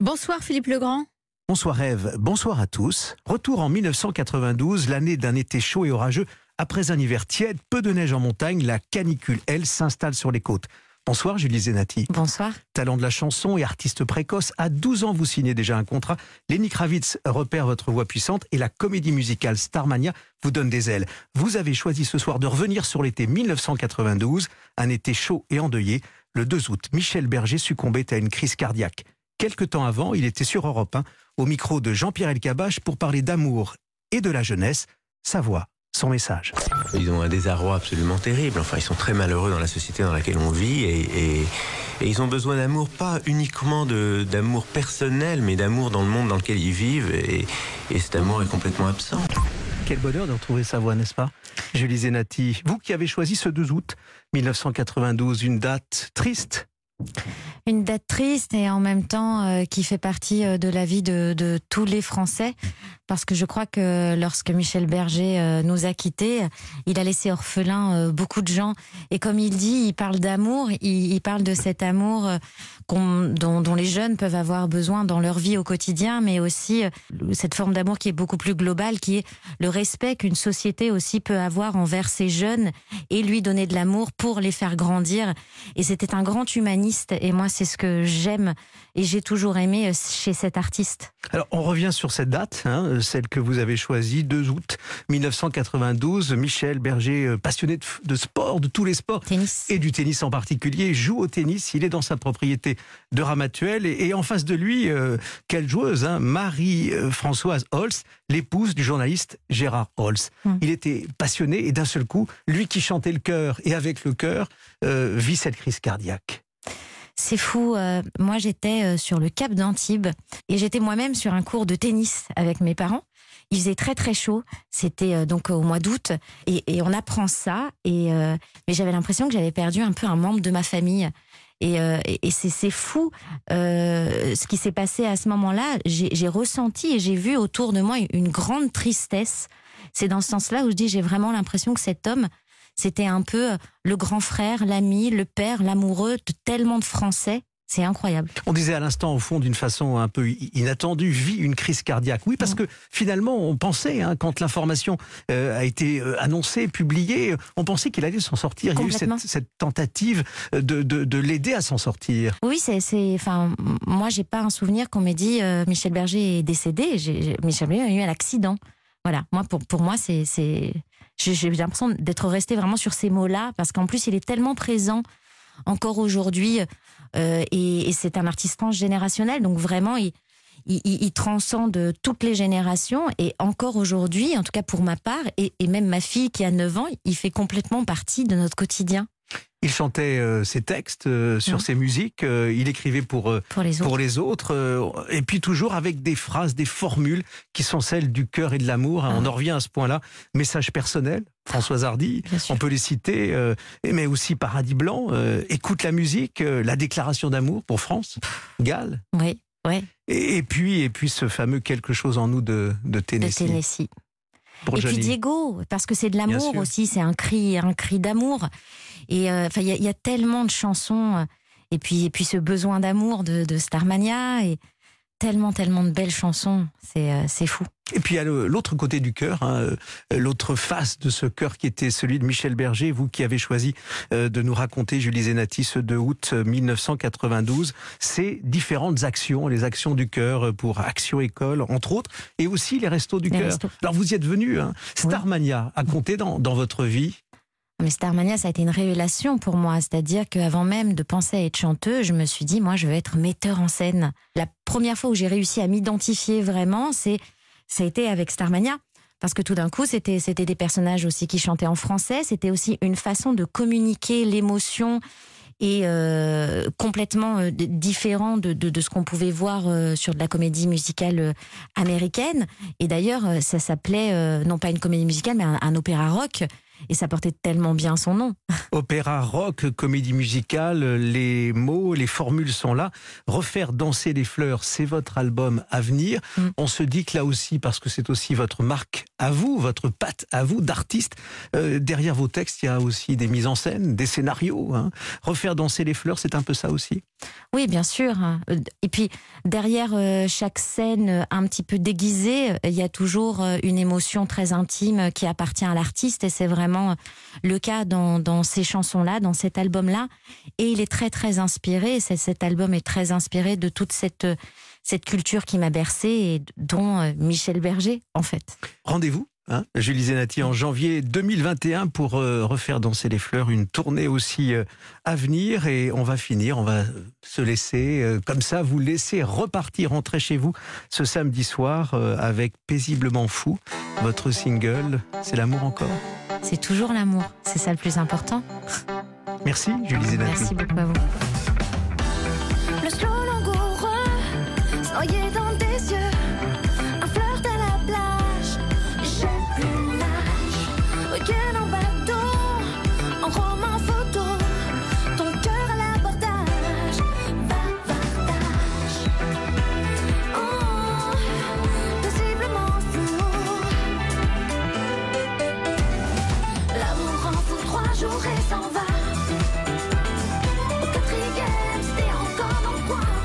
Bonsoir Philippe Legrand. Bonsoir Eve, bonsoir à tous. Retour en 1992, l'année d'un été chaud et orageux. Après un hiver tiède, peu de neige en montagne, la canicule, elle, s'installe sur les côtes. Bonsoir Julie Zenati. Bonsoir. Talent de la chanson et artiste précoce, à 12 ans vous signez déjà un contrat. Lenny Kravitz repère votre voix puissante et la comédie musicale Starmania vous donne des ailes. Vous avez choisi ce soir de revenir sur l'été 1992, un été chaud et endeuillé. Le 2 août, Michel Berger succombait à une crise cardiaque. Quelque temps avant, il était sur Europe 1, au micro de Jean-Pierre Elkabach pour parler d'amour et de la jeunesse. Sa voix, son message. Ils ont un désarroi absolument terrible. Enfin, ils sont très malheureux dans la société dans laquelle on vit et, et, et ils ont besoin d'amour, pas uniquement d'amour personnel, mais d'amour dans le monde dans lequel ils vivent. Et, et cet amour est complètement absent. Quel bonheur de retrouver sa voix, n'est-ce pas Julie Zenati, vous qui avez choisi ce 2 août 1992, une date triste une date triste et en même temps euh, qui fait partie euh, de la vie de, tous les Français. Parce que je crois que lorsque Michel Berger euh, nous a quittés, il a laissé orphelin beaucoup de gens. Et comme il dit, il parle d'amour, il, parle de cet amour dont, les jeunes peuvent avoir besoin dans leur vie au quotidien, mais aussi cette forme d'amour qui est beaucoup plus globale, qui est le respect qu'une société aussi peut avoir envers ses jeunes et lui donner de l'amour pour les faire grandir. Et c'était un grand humaniste. Et moi, c'est ce que j'aime et j'ai toujours aimé euh, chez cet artiste. Alors, on revient sur cette date, hein, celle que vous avez choisie, 2 août 1992. Michel Berger, euh, passionné de, sport, de tous les sports, tennis. et du tennis en particulier, joue au tennis. Il est dans sa propriété de Ramatuel et, en face de lui, euh, quelle joueuse, hein, Marie-Françoise Holz, l'épouse du journaliste Gérard Holz. Hum. Il était passionné et d'un seul coup, lui qui chantait le cœur et avec le cœur, vit cette crise cardiaque. C'est fou. Euh, moi, j'étais euh, sur le Cap d'Antibes et j'étais moi-même sur un cours de tennis avec mes parents. Il faisait très très chaud. C'était euh, donc au mois d'août et, on apprend ça. Et mais j'avais l'impression que j'avais perdu un peu un membre de ma famille. Et, et c'est fou ce qui s'est passé à ce moment-là. J'ai ressenti et j'ai vu autour de moi une grande tristesse. C'est dans ce sens-là où je dis j'ai vraiment l'impression que cet homme c'était un peu euh, le grand frère, l'ami, le père, l'amoureux de tellement de Français. C'est incroyable. On disait à l'instant, au fond, d'une façon un peu inattendue, vit une crise cardiaque. Oui, parce que finalement, on pensait, hein, quand l'information euh, a été euh, annoncée, publiée, on pensait qu'il allait s'en sortir. Il y a eu cette, tentative de, de, l'aider à s'en sortir. Oui, c'est, enfin, moi, j'ai pas un souvenir qu'on m'ait dit Michel Berger est décédé. Michel Berger a eu un accident. Voilà, moi, pour, pour moi, c'est j'ai l'impression d'être resté vraiment sur ces mots-là, parce qu'en plus, il est tellement présent encore aujourd'hui, euh, et, c'est un artiste transgénérationnel, donc vraiment, il, il, transcende toutes les générations, et encore aujourd'hui, en tout cas pour ma part, et, et même ma fille qui a 9 ans, il fait complètement partie de notre quotidien. Il chantait euh, ses textes euh, sur ses musiques, euh, il écrivait pour, pour les autres, pour les autres et puis toujours avec des phrases, des formules qui sont celles du cœur et de l'amour. On ah. en revient à ce point-là. Message personnel, Françoise Hardy, on peut les citer, mais aussi Paradis Blanc, Écoute la musique, la déclaration d'amour pour France, Gall. Oui, oui. Et, puis, et puis ce fameux quelque chose en nous de, de Tennessee. De Tennessee. Et puis Diego, parce que c'est de l'amour aussi, c'est un cri, un cri d'amour. Et euh, enfin, il y, a tellement de chansons. Euh, et puis, et puis ce besoin d'amour de, de, Starmania et tellement, tellement de belles chansons. C'est, euh, c'est fou. Et puis a l'autre côté du cœur, hein, l'autre face de ce cœur qui était celui de Michel Berger, vous qui avez choisi de nous raconter, Julie Zenati, ce 2 août 1992, ces différentes actions, les actions du cœur pour Action École, entre autres, et aussi les restos du cœur. Alors vous y êtes venu, hein. Starmania a compté dans, dans votre vie mais Starmania, ça a été une révélation pour moi. C'est-à-dire qu'avant même de penser à être chanteuse, je me suis dit, moi, je veux être metteur en scène. La première fois où j'ai réussi à m'identifier vraiment, c'est, ça a été avec Starmania. Parce que tout d'un coup, c'était, c'était des personnages aussi qui chantaient en français. C'était aussi une façon de communiquer l'émotion et euh, complètement euh, différent de, de, de, ce qu'on pouvait voir euh, sur de la comédie musicale euh, américaine. Et d'ailleurs, ça s'appelait non pas une comédie musicale, mais un, un opéra rock. Et ça portait tellement bien son nom. Opéra rock, comédie musicale, les mots, les formules sont là. Refaire danser les fleurs, c'est votre album à venir. Mm. On se dit que là aussi, parce que c'est aussi votre marque à vous, votre patte à vous d'artiste, euh, derrière vos textes, il y a aussi des mises en scène, des scénarios. Hein. Refaire danser les fleurs, c'est un peu ça aussi Oui, bien sûr. Et puis, derrière euh, chaque scène un petit peu déguisée, il y a toujours euh, une émotion très intime qui appartient à l'artiste et c'est vraiment le cas dans, ces chansons-là, dans cet album-là. Et il est très, très inspiré. Cet album est très inspiré de toute cette, cette culture qui m'a bercé et dont euh, Michel Berger, en fait. Rendez-vous? Hein, Julie Zenati en janvier 2021 pour euh, refaire danser les fleurs, une tournée aussi euh, à venir et on va finir, on va se laisser euh, comme ça, vous laisser repartir, rentrer chez vous ce samedi soir avec Paisiblement Fou, votre single, c'est l'amour encore C'est toujours l'amour, c'est ça le plus important. Merci Julie Zenati. Merci beaucoup à vous. Can